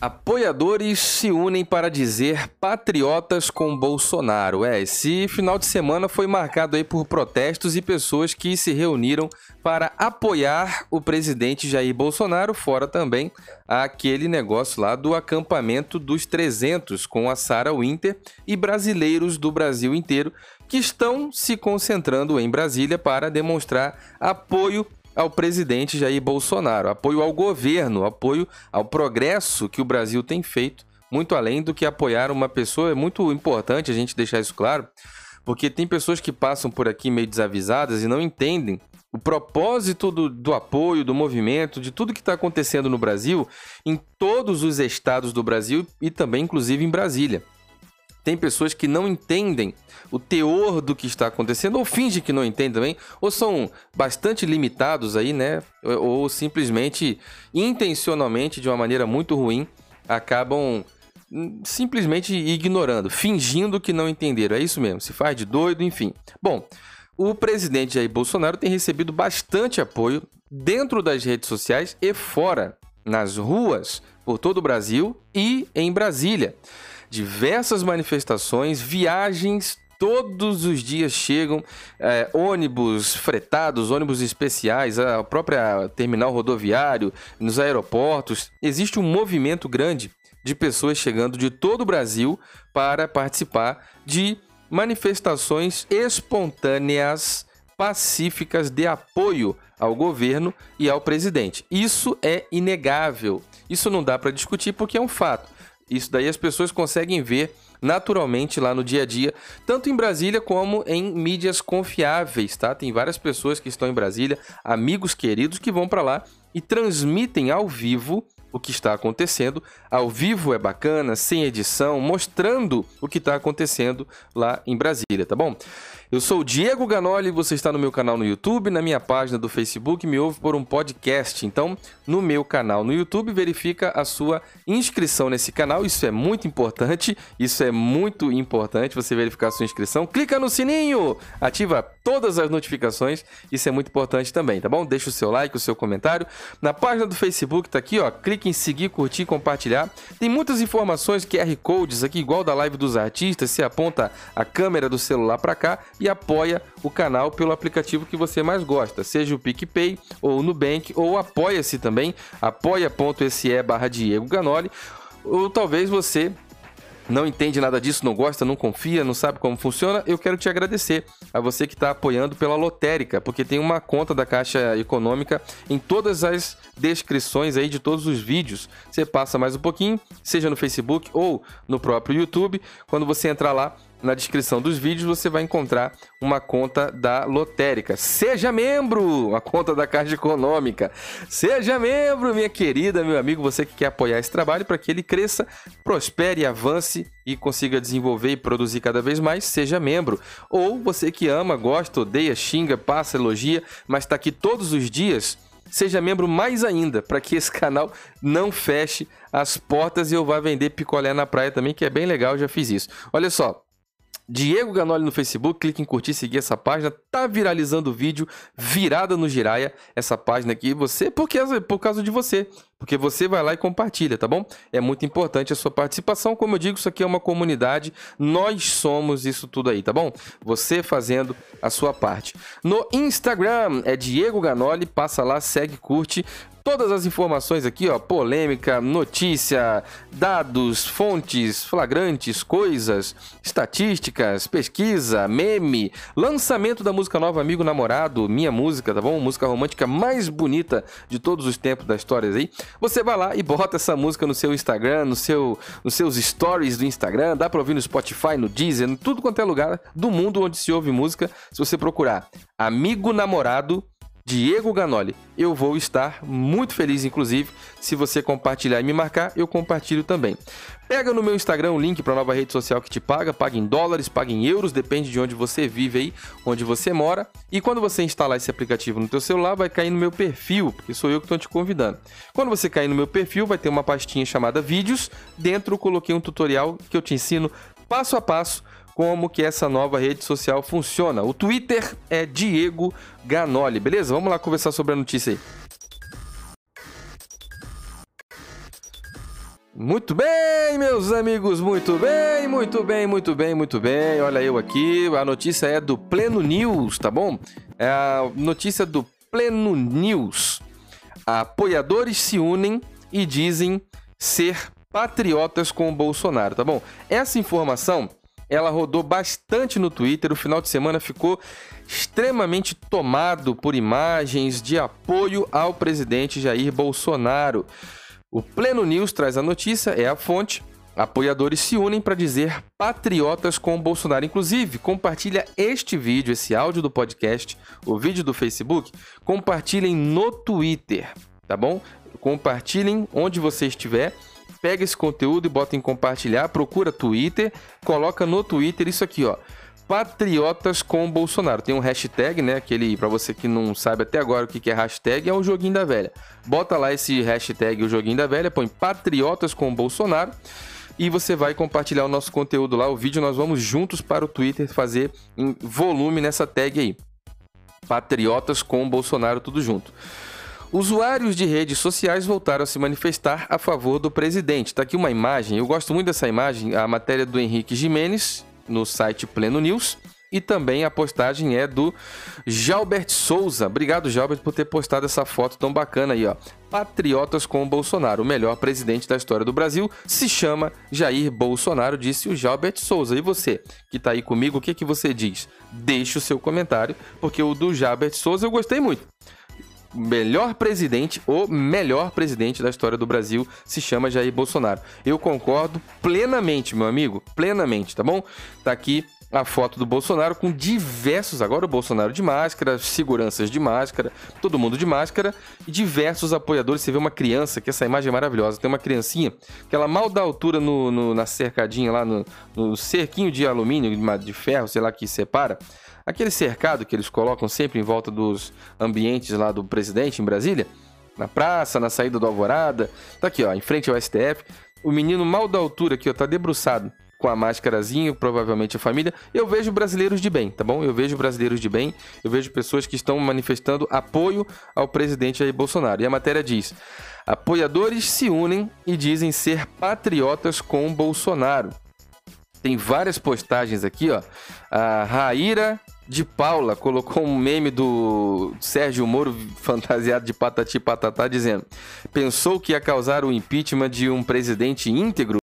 Apoiadores se unem para dizer patriotas com Bolsonaro. É, esse final de semana foi marcado aí por protestos e pessoas que se reuniram para apoiar o presidente Jair Bolsonaro, fora também aquele negócio lá do acampamento dos 300 com a Sarah Winter e brasileiros do Brasil inteiro que estão se concentrando em Brasília para demonstrar apoio ao presidente Jair Bolsonaro, apoio ao governo, apoio ao progresso que o Brasil tem feito, muito além do que apoiar uma pessoa. É muito importante a gente deixar isso claro, porque tem pessoas que passam por aqui meio desavisadas e não entendem o propósito do, do apoio, do movimento, de tudo que está acontecendo no Brasil, em todos os estados do Brasil e também, inclusive, em Brasília tem pessoas que não entendem o teor do que está acontecendo, ou fingem que não entendem também, ou são bastante limitados aí, né? Ou simplesmente, intencionalmente, de uma maneira muito ruim, acabam hum, simplesmente ignorando, fingindo que não entenderam. É isso mesmo, se faz de doido, enfim. Bom, o presidente Jair Bolsonaro tem recebido bastante apoio dentro das redes sociais e fora, nas ruas, por todo o Brasil e em Brasília diversas manifestações, viagens todos os dias chegam é, ônibus fretados, ônibus especiais, a própria terminal rodoviário, nos aeroportos. Existe um movimento grande de pessoas chegando de todo o Brasil para participar de manifestações espontâneas, pacíficas de apoio ao governo e ao presidente. Isso é inegável. Isso não dá para discutir porque é um fato. Isso daí as pessoas conseguem ver naturalmente lá no dia a dia, tanto em Brasília como em mídias confiáveis, tá? Tem várias pessoas que estão em Brasília, amigos queridos que vão para lá e transmitem ao vivo o que está acontecendo. Ao vivo é bacana, sem edição, mostrando o que está acontecendo lá em Brasília, tá bom? Eu sou o Diego Ganoli, você está no meu canal no YouTube, na minha página do Facebook, me ouve por um podcast. Então, no meu canal no YouTube, verifica a sua inscrição nesse canal. Isso é muito importante. Isso é muito importante você verificar a sua inscrição. Clica no sininho, ativa todas as notificações. Isso é muito importante também, tá bom? Deixa o seu like, o seu comentário. Na página do Facebook tá aqui, ó. Clique em seguir, curtir, compartilhar. Tem muitas informações, QR codes aqui, igual da live dos artistas. Você aponta a câmera do celular para cá e apoia o canal pelo aplicativo que você mais gosta, seja o PicPay ou o Nubank, ou apoia-se também, apoia.se barra Diego Ganoli, ou talvez você não entende nada disso, não gosta, não confia, não sabe como funciona, eu quero te agradecer a você que está apoiando pela lotérica, porque tem uma conta da Caixa Econômica em todas as descrições aí de todos os vídeos. Você passa mais um pouquinho, seja no Facebook ou no próprio YouTube. Quando você entrar lá, na descrição dos vídeos você vai encontrar uma conta da lotérica. Seja membro, a conta da Caixa Econômica. Seja membro, minha querida, meu amigo, você que quer apoiar esse trabalho para que ele cresça, prospere, avance e consiga desenvolver e produzir cada vez mais, seja membro. Ou você que ama, gosta, odeia, xinga, passa, elogia, mas está aqui todos os dias seja membro mais ainda, para que esse canal não feche as portas e eu vá vender picolé na praia também, que é bem legal, já fiz isso. Olha só, Diego Ganoli no Facebook, clique em curtir, seguir essa página. Tá viralizando o vídeo, virada no Giraia, essa página aqui. Você, porque por causa de você, porque você vai lá e compartilha, tá bom? É muito importante a sua participação. Como eu digo, isso aqui é uma comunidade. Nós somos isso tudo aí, tá bom? Você fazendo a sua parte. No Instagram é Diego Ganoli, passa lá, segue, curte todas as informações aqui, ó, polêmica, notícia, dados, fontes, flagrantes, coisas, estatísticas, pesquisa, meme, lançamento da música nova Amigo Namorado, minha música, tá bom? Música romântica mais bonita de todos os tempos da história aí. Você vai lá e bota essa música no seu Instagram, no seu, nos seus stories do Instagram, dá para ouvir no Spotify, no Deezer, em tudo quanto é lugar do mundo onde se ouve música. Se você procurar Amigo Namorado Diego Ganoli. Eu vou estar muito feliz, inclusive, se você compartilhar e me marcar, eu compartilho também. Pega no meu Instagram o link para a nova rede social que te paga, paga em dólares, paga em euros, depende de onde você vive aí, onde você mora. E quando você instalar esse aplicativo no teu celular, vai cair no meu perfil, porque sou eu que estou te convidando. Quando você cair no meu perfil, vai ter uma pastinha chamada vídeos. Dentro eu coloquei um tutorial que eu te ensino passo a passo como que essa nova rede social funciona. O Twitter é Diego Ganoli, beleza? Vamos lá conversar sobre a notícia aí. Muito bem, meus amigos, muito bem, muito bem, muito bem, muito bem. Olha eu aqui, a notícia é do Pleno News, tá bom? É a notícia do Pleno News. Apoiadores se unem e dizem ser patriotas com o Bolsonaro, tá bom? Essa informação, ela rodou bastante no Twitter, o final de semana ficou extremamente tomado por imagens de apoio ao presidente Jair Bolsonaro. O Pleno News traz a notícia, é a fonte. Apoiadores se unem para dizer patriotas com o Bolsonaro. Inclusive, compartilha este vídeo, esse áudio do podcast, o vídeo do Facebook, compartilhem no Twitter, tá bom? Compartilhem onde você estiver. Pega esse conteúdo e bota em compartilhar, procura Twitter, coloca no Twitter isso aqui, ó patriotas com Bolsonaro. Tem um hashtag, né? Aquele, para você que não sabe até agora o que é hashtag, é o joguinho da velha. Bota lá esse hashtag, o joguinho da velha, põe patriotas com Bolsonaro e você vai compartilhar o nosso conteúdo lá, o vídeo. Nós vamos juntos para o Twitter fazer volume nessa tag aí. Patriotas com Bolsonaro, tudo junto. Usuários de redes sociais voltaram a se manifestar a favor do presidente. Tá aqui uma imagem, eu gosto muito dessa imagem, a matéria do Henrique Jimenez, no site Pleno News. E também a postagem é do Jalbert Souza. Obrigado, Jalbert, por ter postado essa foto tão bacana aí, ó. Patriotas com o Bolsonaro. O melhor presidente da história do Brasil se chama Jair Bolsonaro, disse o Jalbert Souza. E você, que tá aí comigo, o que, que você diz? Deixe o seu comentário, porque o do Jalbert Souza eu gostei muito melhor presidente, o melhor presidente da história do Brasil se chama Jair Bolsonaro. Eu concordo plenamente, meu amigo, plenamente, tá bom? Tá aqui a foto do Bolsonaro com diversos, agora o Bolsonaro de máscara, seguranças de máscara, todo mundo de máscara e diversos apoiadores. Você vê uma criança, que essa imagem é maravilhosa, tem uma criancinha que ela mal dá altura no, no na cercadinha lá, no, no cerquinho de alumínio, de ferro, sei lá, que separa. Aquele cercado que eles colocam sempre em volta dos ambientes lá do presidente em Brasília, na praça, na saída do Alvorada, tá aqui, ó, em frente ao STF. O menino mal da altura aqui, ó, tá debruçado com a máscarazinha, provavelmente a família. Eu vejo brasileiros de bem, tá bom? Eu vejo brasileiros de bem, eu vejo pessoas que estão manifestando apoio ao presidente Jair Bolsonaro. E a matéria diz: apoiadores se unem e dizem ser patriotas com Bolsonaro. Tem várias postagens aqui, ó. A Raíra de Paula colocou um meme do Sérgio Moro fantasiado de patati patatá dizendo: pensou que ia causar o impeachment de um presidente íntegro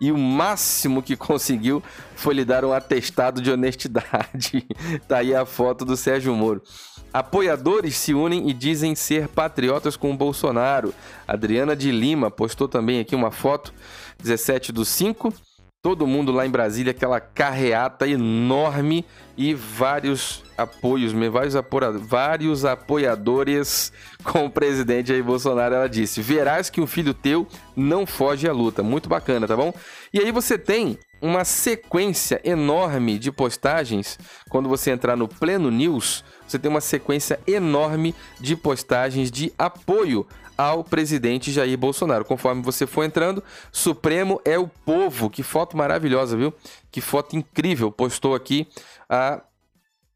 e o máximo que conseguiu foi lhe dar um atestado de honestidade. tá aí a foto do Sérgio Moro. Apoiadores se unem e dizem ser patriotas com o Bolsonaro. Adriana de Lima postou também aqui uma foto, 17 do 5 todo mundo lá em Brasília, aquela carreata enorme e vários apoios, vários, vários apoiadores com o presidente aí Bolsonaro. Ela disse: Verás que um filho teu não foge à luta. Muito bacana, tá bom? E aí você tem uma sequência enorme de postagens. Quando você entrar no Pleno News, você tem uma sequência enorme de postagens de apoio ao presidente Jair Bolsonaro. Conforme você for entrando, Supremo é o povo. Que foto maravilhosa, viu? Que foto incrível. Postou aqui a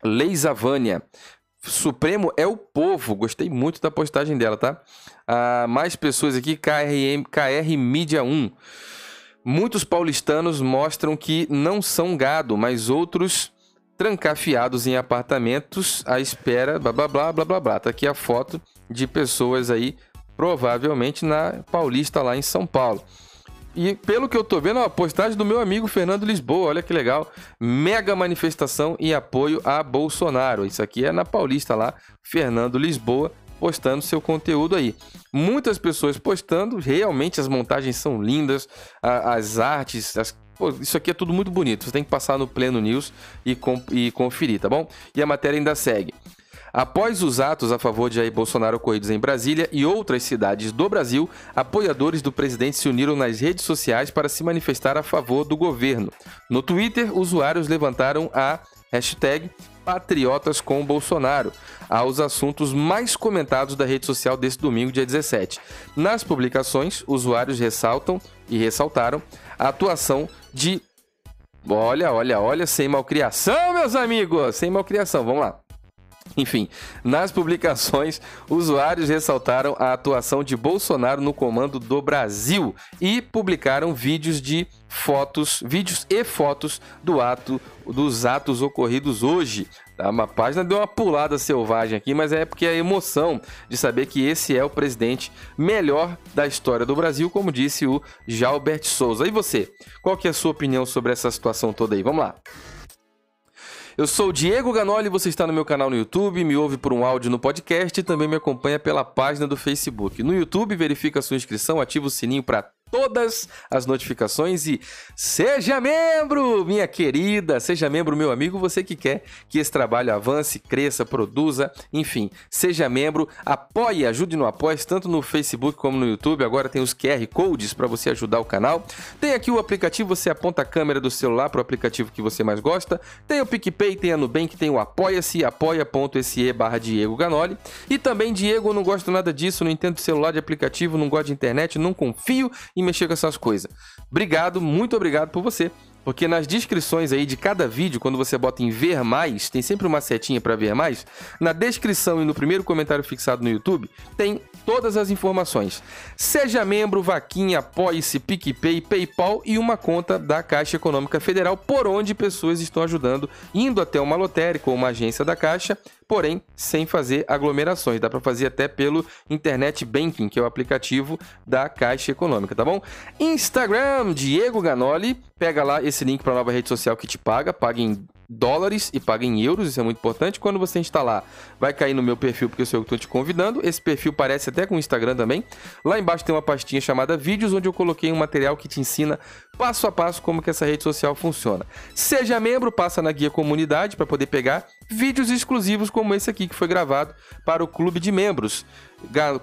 Leisa Vânia. Supremo é o povo. Gostei muito da postagem dela, tá? Ah, mais pessoas aqui, KRM, KR Mídia 1. Muitos paulistanos mostram que não são gado, mas outros trancafiados em apartamentos à espera, blá blá blá blá blá blá. Tá aqui a foto de pessoas aí provavelmente na Paulista lá em São Paulo. E pelo que eu tô vendo, a postagem do meu amigo Fernando Lisboa, olha que legal. Mega manifestação em apoio a Bolsonaro. Isso aqui é na Paulista lá, Fernando Lisboa postando seu conteúdo aí. Muitas pessoas postando, realmente as montagens são lindas, as artes, as Pô, isso aqui é tudo muito bonito. Você tem que passar no Pleno News e, e conferir, tá bom? E a matéria ainda segue. Após os atos a favor de Jair Bolsonaro ocorridos em Brasília e outras cidades do Brasil, apoiadores do presidente se uniram nas redes sociais para se manifestar a favor do governo. No Twitter, usuários levantaram a hashtag Patriotas com Bolsonaro aos assuntos mais comentados da rede social desse domingo, dia 17. Nas publicações, usuários ressaltam e ressaltaram a atuação de. Olha, olha, olha, sem malcriação, meus amigos! Sem malcriação, vamos lá Enfim, nas publicações, usuários ressaltaram a atuação de Bolsonaro no comando do Brasil e publicaram vídeos de fotos, vídeos e fotos do ato dos atos ocorridos hoje. Tá? Uma página deu uma pulada selvagem aqui, mas é porque a emoção de saber que esse é o presidente melhor da história do Brasil, como disse o Jalbert Souza. E você? Qual que é a sua opinião sobre essa situação toda aí? Vamos lá. Eu sou o Diego Ganoli, você está no meu canal no YouTube, me ouve por um áudio no podcast e também me acompanha pela página do Facebook. No YouTube, verifica a sua inscrição, ativa o sininho para todas as notificações e seja membro, minha querida, seja membro, meu amigo, você que quer que esse trabalho avance, cresça, produza, enfim, seja membro, apoie, ajude no apoio, tanto no Facebook como no YouTube. Agora tem os QR Codes para você ajudar o canal. Tem aqui o aplicativo, você aponta a câmera do celular para o aplicativo que você mais gosta. Tem o PicPay, tem a Nubank, tem o Apoia-se, apoia.se barra Diego Ganoli. E também, Diego, não gosto nada disso, não entendo celular de aplicativo, não gosto de internet, não confio mexer com essas coisas. Obrigado, muito obrigado por você. Porque nas descrições aí de cada vídeo, quando você bota em ver mais, tem sempre uma setinha para ver mais. Na descrição e no primeiro comentário fixado no YouTube, tem todas as informações. Seja membro, vaquinha, apoie-se, PicPay, PayPal e uma conta da Caixa Econômica Federal, por onde pessoas estão ajudando, indo até uma lotérica ou uma agência da Caixa porém sem fazer aglomerações. Dá para fazer até pelo Internet Banking, que é o aplicativo da Caixa Econômica, tá bom? Instagram, Diego Ganoli, pega lá esse link para nova rede social que te paga, paga em dólares e paga em euros, isso é muito importante. Quando você instalar, vai cair no meu perfil, porque eu sou eu que estou te convidando. Esse perfil parece até com o Instagram também. Lá embaixo tem uma pastinha chamada Vídeos, onde eu coloquei um material que te ensina passo a passo como que essa rede social funciona. Seja membro, passa na guia comunidade para poder pegar vídeos exclusivos como esse aqui que foi gravado para o clube de membros.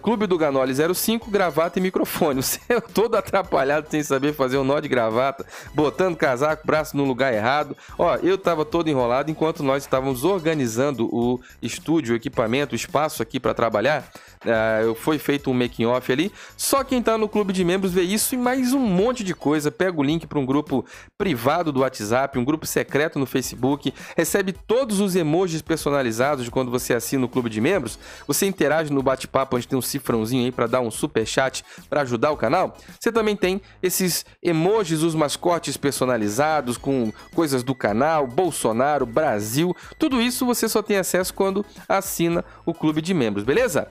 Clube do Ganoli 05, gravata e microfone. Você é todo atrapalhado sem saber fazer um nó de gravata, botando casaco, braço no lugar errado. Ó, eu tava todo enrolado enquanto nós estávamos organizando o estúdio, o equipamento, o espaço aqui para trabalhar. Uh, foi feito um making off ali. Só quem tá no clube de membros vê isso e mais um monte de coisa. Pega o link para um grupo privado do WhatsApp, um grupo secreto no Facebook, recebe todos os emojis personalizados de quando você assina o clube de membros. Você interage no bate-papo, onde tem um cifrãozinho aí para dar um super chat para ajudar o canal. Você também tem esses emojis, os mascotes personalizados com coisas do canal, Bolsonaro, Brasil. Tudo isso você só tem acesso quando assina o clube de membros, beleza?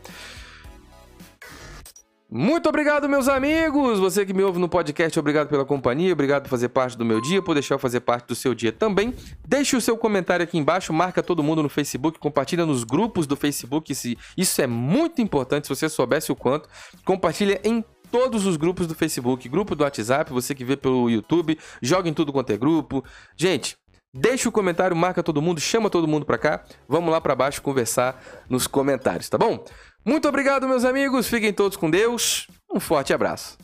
Muito obrigado, meus amigos! Você que me ouve no podcast, obrigado pela companhia, obrigado por fazer parte do meu dia, por deixar eu fazer parte do seu dia também. Deixe o seu comentário aqui embaixo, marca todo mundo no Facebook, compartilha nos grupos do Facebook, isso é muito importante, se você soubesse o quanto. Compartilha em todos os grupos do Facebook, grupo do WhatsApp, você que vê pelo YouTube, joga em tudo quanto é grupo. Gente, Deixa o comentário, marca todo mundo, chama todo mundo para cá. Vamos lá para baixo conversar nos comentários, tá bom? Muito obrigado, meus amigos. Fiquem todos com Deus. Um forte abraço.